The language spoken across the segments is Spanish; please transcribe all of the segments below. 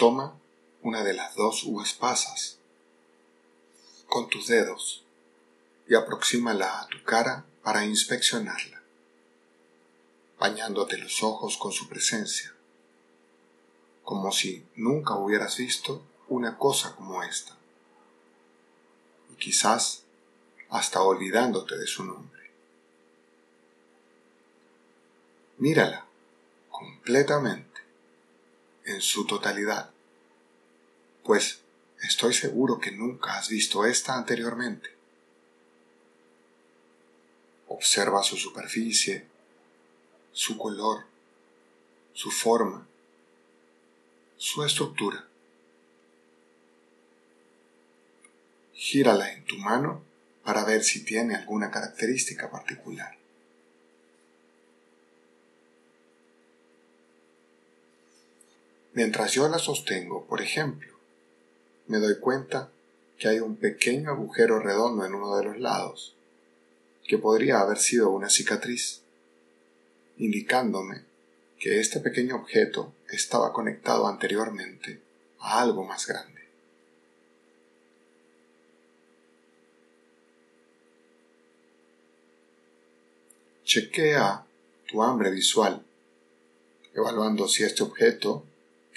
Toma una de las dos uvas pasas con tus dedos y aproxímala a tu cara para inspeccionarla, bañándote los ojos con su presencia, como si nunca hubieras visto una cosa como esta, y quizás hasta olvidándote de su nombre. Mírala completamente, en su totalidad, pues estoy seguro que nunca has visto esta anteriormente. Observa su superficie, su color, su forma, su estructura. Gírala en tu mano para ver si tiene alguna característica particular. Mientras yo la sostengo, por ejemplo, me doy cuenta que hay un pequeño agujero redondo en uno de los lados, que podría haber sido una cicatriz, indicándome que este pequeño objeto estaba conectado anteriormente a algo más grande. Chequea tu hambre visual, evaluando si este objeto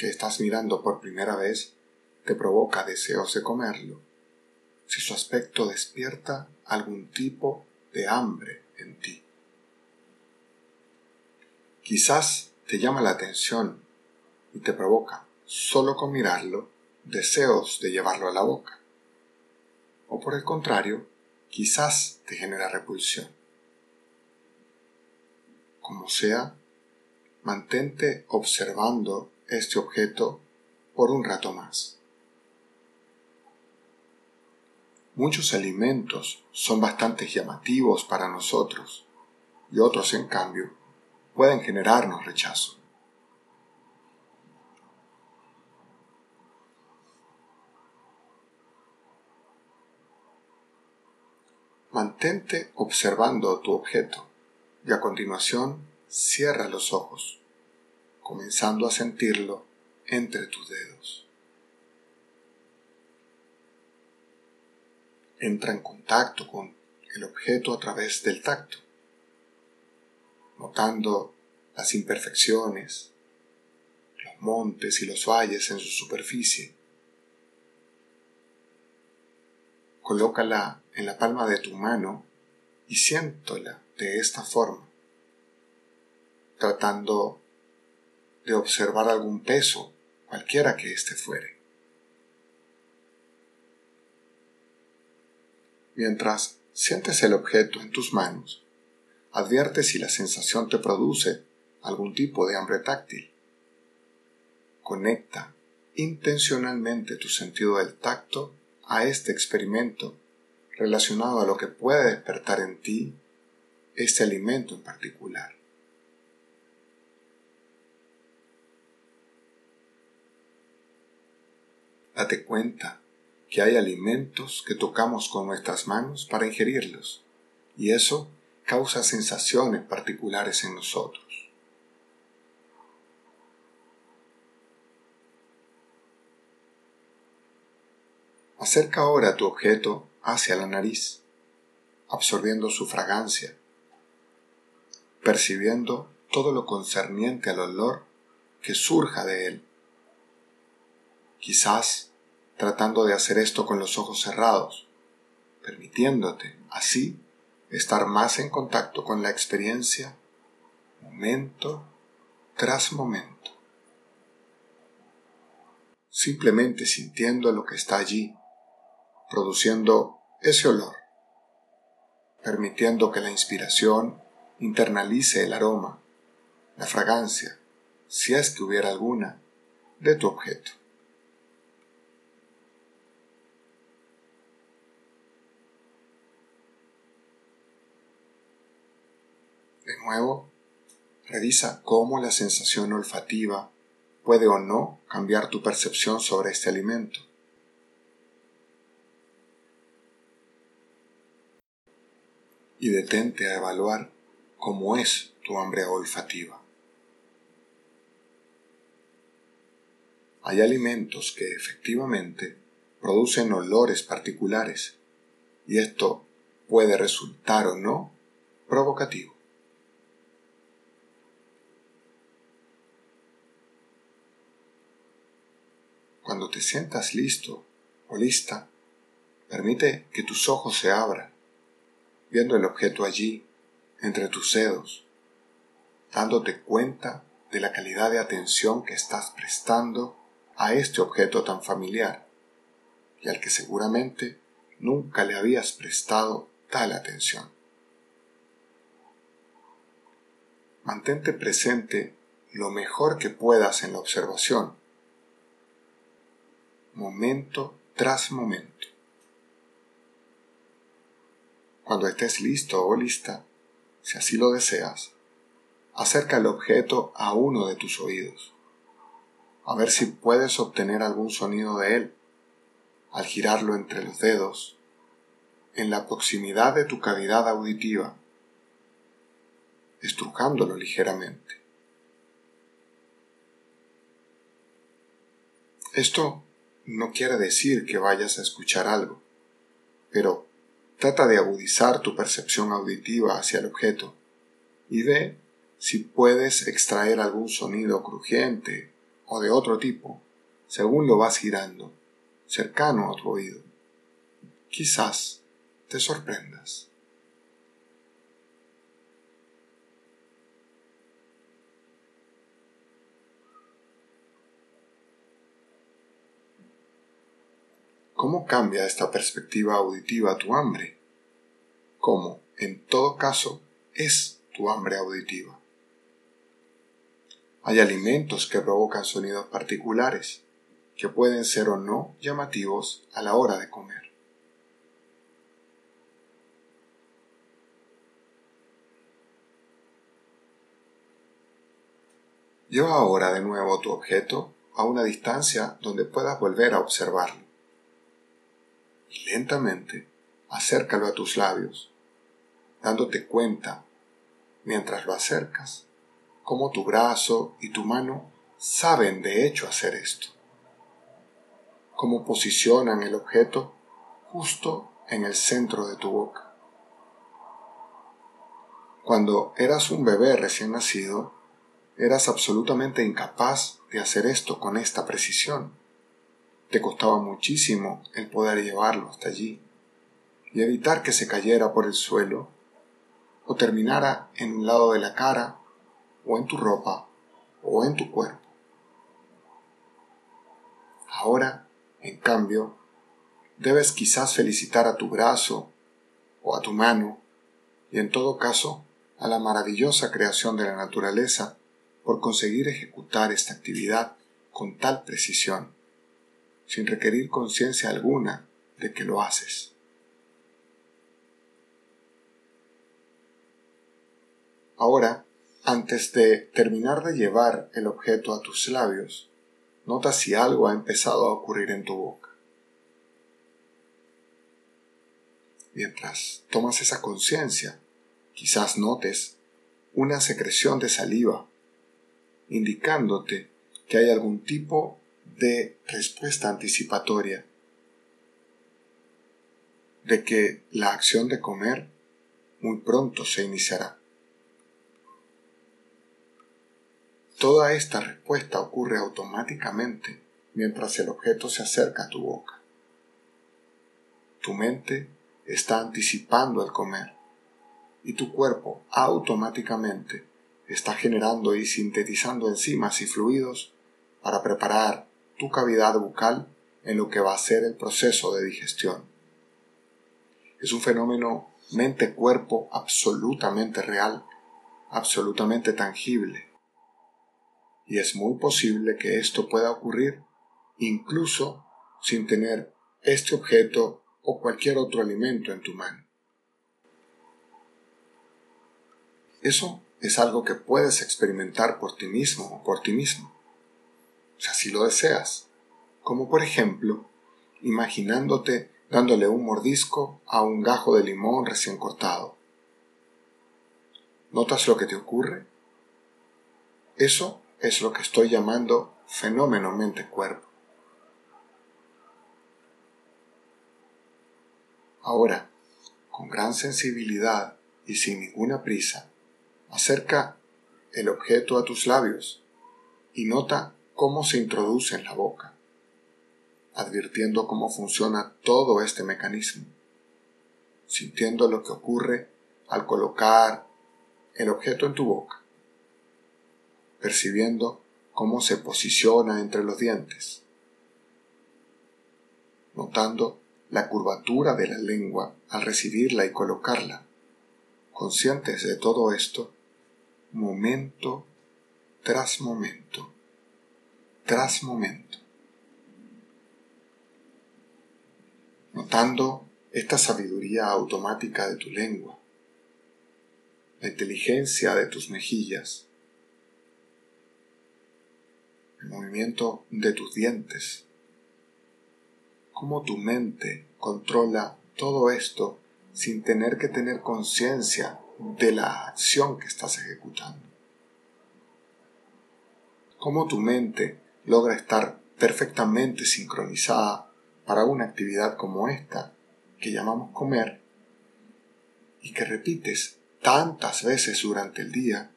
que estás mirando por primera vez te provoca deseos de comerlo, si su aspecto despierta algún tipo de hambre en ti. Quizás te llama la atención y te provoca, solo con mirarlo, deseos de llevarlo a la boca. O por el contrario, quizás te genera repulsión. Como sea, mantente observando este objeto por un rato más. Muchos alimentos son bastante llamativos para nosotros y otros, en cambio, pueden generarnos rechazo. Mantente observando tu objeto y a continuación cierra los ojos comenzando a sentirlo entre tus dedos. Entra en contacto con el objeto a través del tacto, notando las imperfecciones, los montes y los valles en su superficie. Colócala en la palma de tu mano y siéntola de esta forma, tratando de observar algún peso, cualquiera que éste fuere. Mientras sientes el objeto en tus manos, advierte si la sensación te produce algún tipo de hambre táctil. Conecta intencionalmente tu sentido del tacto a este experimento relacionado a lo que puede despertar en ti este alimento en particular. Date cuenta que hay alimentos que tocamos con nuestras manos para ingerirlos, y eso causa sensaciones particulares en nosotros. Acerca ahora tu objeto hacia la nariz, absorbiendo su fragancia, percibiendo todo lo concerniente al olor que surja de él quizás tratando de hacer esto con los ojos cerrados, permitiéndote así estar más en contacto con la experiencia momento tras momento. Simplemente sintiendo lo que está allí, produciendo ese olor, permitiendo que la inspiración internalice el aroma, la fragancia, si es que hubiera alguna, de tu objeto. De nuevo, revisa cómo la sensación olfativa puede o no cambiar tu percepción sobre este alimento. Y detente a evaluar cómo es tu hambre olfativa. Hay alimentos que efectivamente producen olores particulares y esto puede resultar o no provocativo. Cuando te sientas listo o lista, permite que tus ojos se abran, viendo el objeto allí, entre tus dedos, dándote cuenta de la calidad de atención que estás prestando a este objeto tan familiar y al que seguramente nunca le habías prestado tal atención. Mantente presente lo mejor que puedas en la observación, momento tras momento. Cuando estés listo o lista, si así lo deseas, acerca el objeto a uno de tus oídos, a ver si puedes obtener algún sonido de él al girarlo entre los dedos, en la proximidad de tu cavidad auditiva, estrujándolo ligeramente. Esto no quiere decir que vayas a escuchar algo, pero trata de agudizar tu percepción auditiva hacia el objeto y ve si puedes extraer algún sonido crujiente o de otro tipo según lo vas girando cercano a tu oído. Quizás te sorprendas. ¿Cómo cambia esta perspectiva auditiva tu hambre? ¿Cómo, en todo caso, es tu hambre auditiva? Hay alimentos que provocan sonidos particulares que pueden ser o no llamativos a la hora de comer. Lleva ahora de nuevo tu objeto a una distancia donde puedas volver a observarlo. Lentamente acércalo a tus labios, dándote cuenta, mientras lo acercas, cómo tu brazo y tu mano saben de hecho hacer esto cómo posicionan el objeto justo en el centro de tu boca. Cuando eras un bebé recién nacido, eras absolutamente incapaz de hacer esto con esta precisión. Te costaba muchísimo el poder llevarlo hasta allí y evitar que se cayera por el suelo o terminara en un lado de la cara o en tu ropa o en tu cuerpo. Ahora en cambio, debes quizás felicitar a tu brazo o a tu mano, y en todo caso a la maravillosa creación de la naturaleza por conseguir ejecutar esta actividad con tal precisión, sin requerir conciencia alguna de que lo haces. Ahora, antes de terminar de llevar el objeto a tus labios, Nota si algo ha empezado a ocurrir en tu boca. Mientras tomas esa conciencia, quizás notes una secreción de saliva, indicándote que hay algún tipo de respuesta anticipatoria, de que la acción de comer muy pronto se iniciará. Toda esta respuesta ocurre automáticamente mientras el objeto se acerca a tu boca. Tu mente está anticipando el comer y tu cuerpo automáticamente está generando y sintetizando enzimas y fluidos para preparar tu cavidad bucal en lo que va a ser el proceso de digestión. Es un fenómeno mente-cuerpo absolutamente real, absolutamente tangible y es muy posible que esto pueda ocurrir incluso sin tener este objeto o cualquier otro alimento en tu mano. Eso es algo que puedes experimentar por ti mismo o por ti mismo, si así lo deseas, como por ejemplo imaginándote dándole un mordisco a un gajo de limón recién cortado. ¿Notas lo que te ocurre? Eso es lo que estoy llamando fenómeno mente-cuerpo. Ahora, con gran sensibilidad y sin ninguna prisa, acerca el objeto a tus labios y nota cómo se introduce en la boca, advirtiendo cómo funciona todo este mecanismo, sintiendo lo que ocurre al colocar el objeto en tu boca, percibiendo cómo se posiciona entre los dientes, notando la curvatura de la lengua al recibirla y colocarla. Conscientes de todo esto, momento tras momento, tras momento. Notando esta sabiduría automática de tu lengua, la inteligencia de tus mejillas, el movimiento de tus dientes, cómo tu mente controla todo esto sin tener que tener conciencia de la acción que estás ejecutando. Cómo tu mente logra estar perfectamente sincronizada para una actividad como esta que llamamos comer y que repites tantas veces durante el día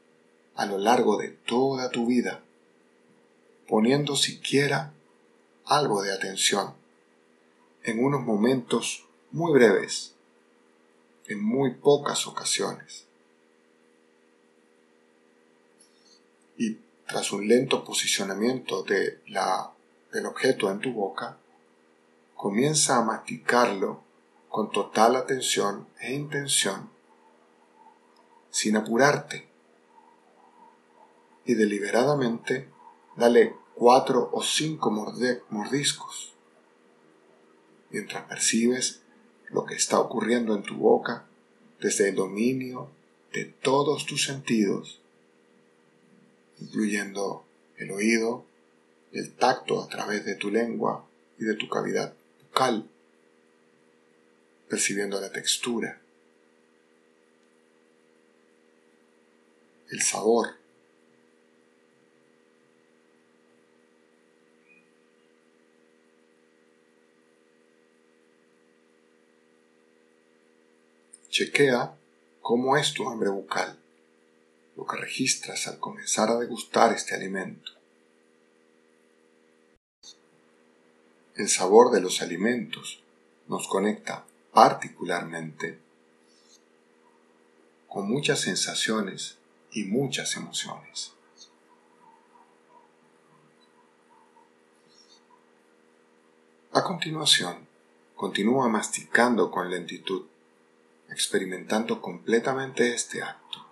a lo largo de toda tu vida, poniendo siquiera algo de atención en unos momentos muy breves, en muy pocas ocasiones. Y tras un lento posicionamiento de la, del objeto en tu boca, comienza a masticarlo con total atención e intención, sin apurarte, y deliberadamente dale cuatro o cinco mordiscos. Mientras percibes lo que está ocurriendo en tu boca desde el dominio de todos tus sentidos, incluyendo el oído, el tacto a través de tu lengua y de tu cavidad bucal, percibiendo la textura, el sabor, Chequea cómo es tu hambre bucal, que registras al comenzar a degustar este alimento. El sabor de los alimentos nos conecta particularmente con muchas sensaciones y muchas emociones. A continuación, continúa masticando con lentitud experimentando completamente este acto,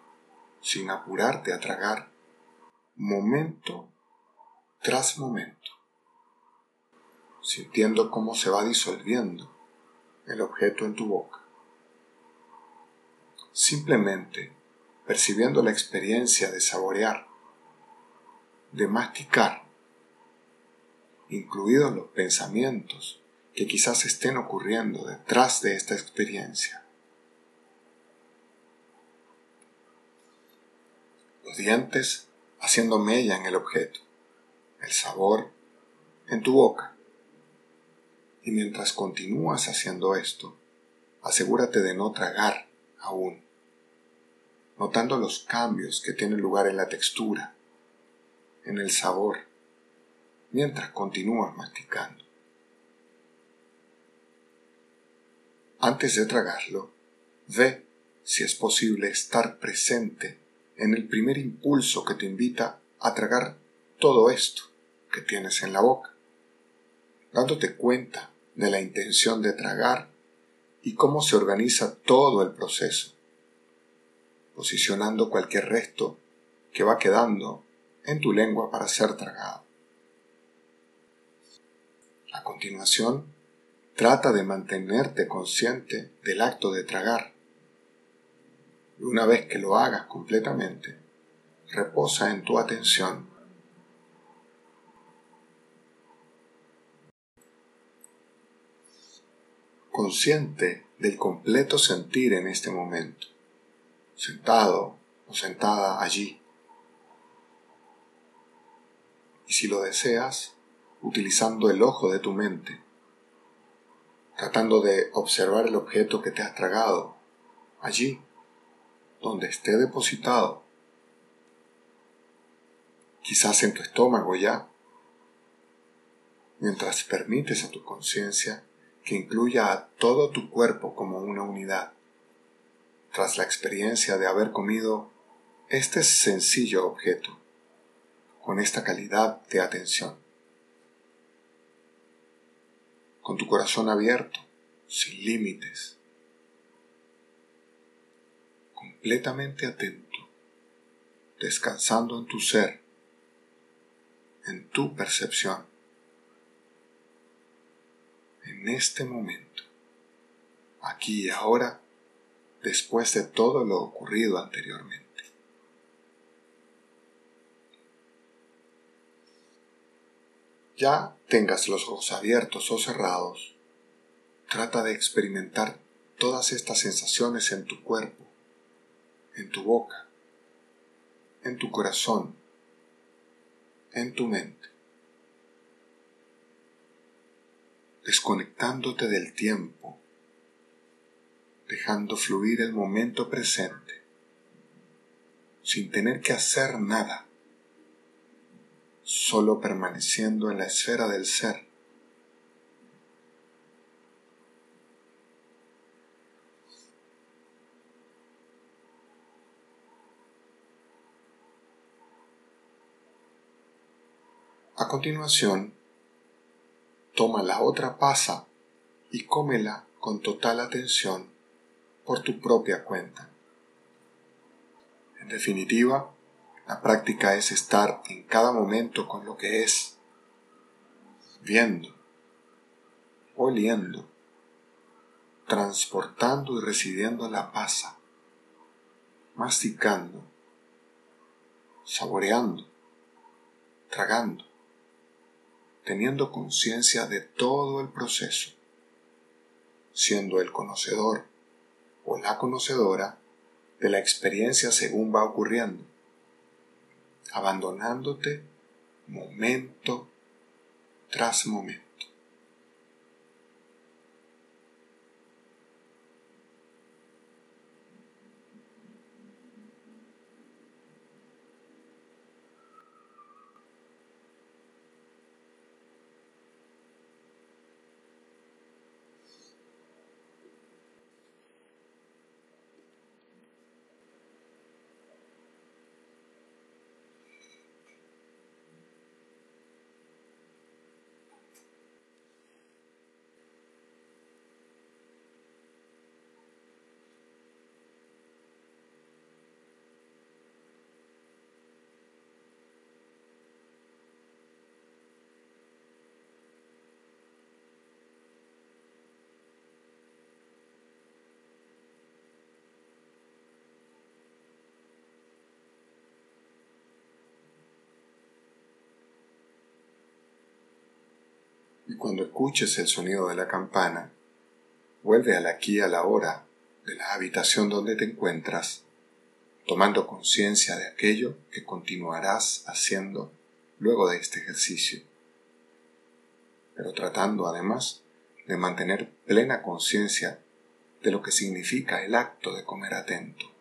sin apurarte a tragar, momento tras momento, sintiendo cómo se va disolviendo el objeto en tu boca. Simplemente percibiendo la experiencia de saborear, de masticar, incluidos los pensamientos que quizás estén ocurriendo detrás de esta experiencia. Dientes haciendo mella en el objeto, el sabor en tu boca. Y mientras continúas haciendo esto, asegúrate de no tragar aún, notando los cambios que tienen lugar en la textura, en el sabor, mientras continúas masticando. Antes de tragarlo, ve si es posible estar presente en el primer impulso que te invita a tragar todo esto que tienes en la boca, dándote cuenta de la intención de tragar y cómo se organiza todo el proceso, posicionando cualquier resto que va quedando en tu lengua para ser tragado. A continuación, trata de mantenerte consciente del acto de tragar y una vez que lo hagas completamente, reposa en tu atención. Consciente del completo sentir en este momento, sentado o sentada allí. y si lo deseas, utilizando el ojo de tu mente, tratando de observar el objeto que te has tragado, allí, donde esté depositado, quizás en tu estómago ya, mientras permites a tu conciencia que incluya a todo tu cuerpo como una unidad, tras la experiencia de haber comido este sencillo objeto, con esta calidad de atención. Con tu corazón abierto, sin límites, completamente atento, descansando en tu ser, en tu percepción en este momento, aquí y ahora, después de todo lo ocurrido anteriormente. Ya tengas los ojos abiertos o cerrados, trata de experimentar todas estas sensaciones en tu cuerpo, en tu boca, en tu corazón, en tu mente. desconectándote del tiempo, dejando fluir el momento presente, sin tener que hacer nada, solo permaneciendo en la esfera del ser. A continuación, toma la otra pasa y cómela con total atención por tu propia cuenta. En definitiva, la práctica es estar en cada momento con lo que es, viendo, oliendo, transportando y recibiendo la pasa, masticando, saboreando, tragando teniendo conciencia de todo el proceso, siendo el conocedor o la conocedora de la experiencia según va ocurriendo, abandonándote momento tras momento. Y cuando escuches el sonido de la campana, vuelve al aquí a la hora de la habitación donde te encuentras, tomando conciencia de aquello que continuarás haciendo luego de este ejercicio, pero tratando además de mantener plena conciencia de lo que significa el acto de comer atento.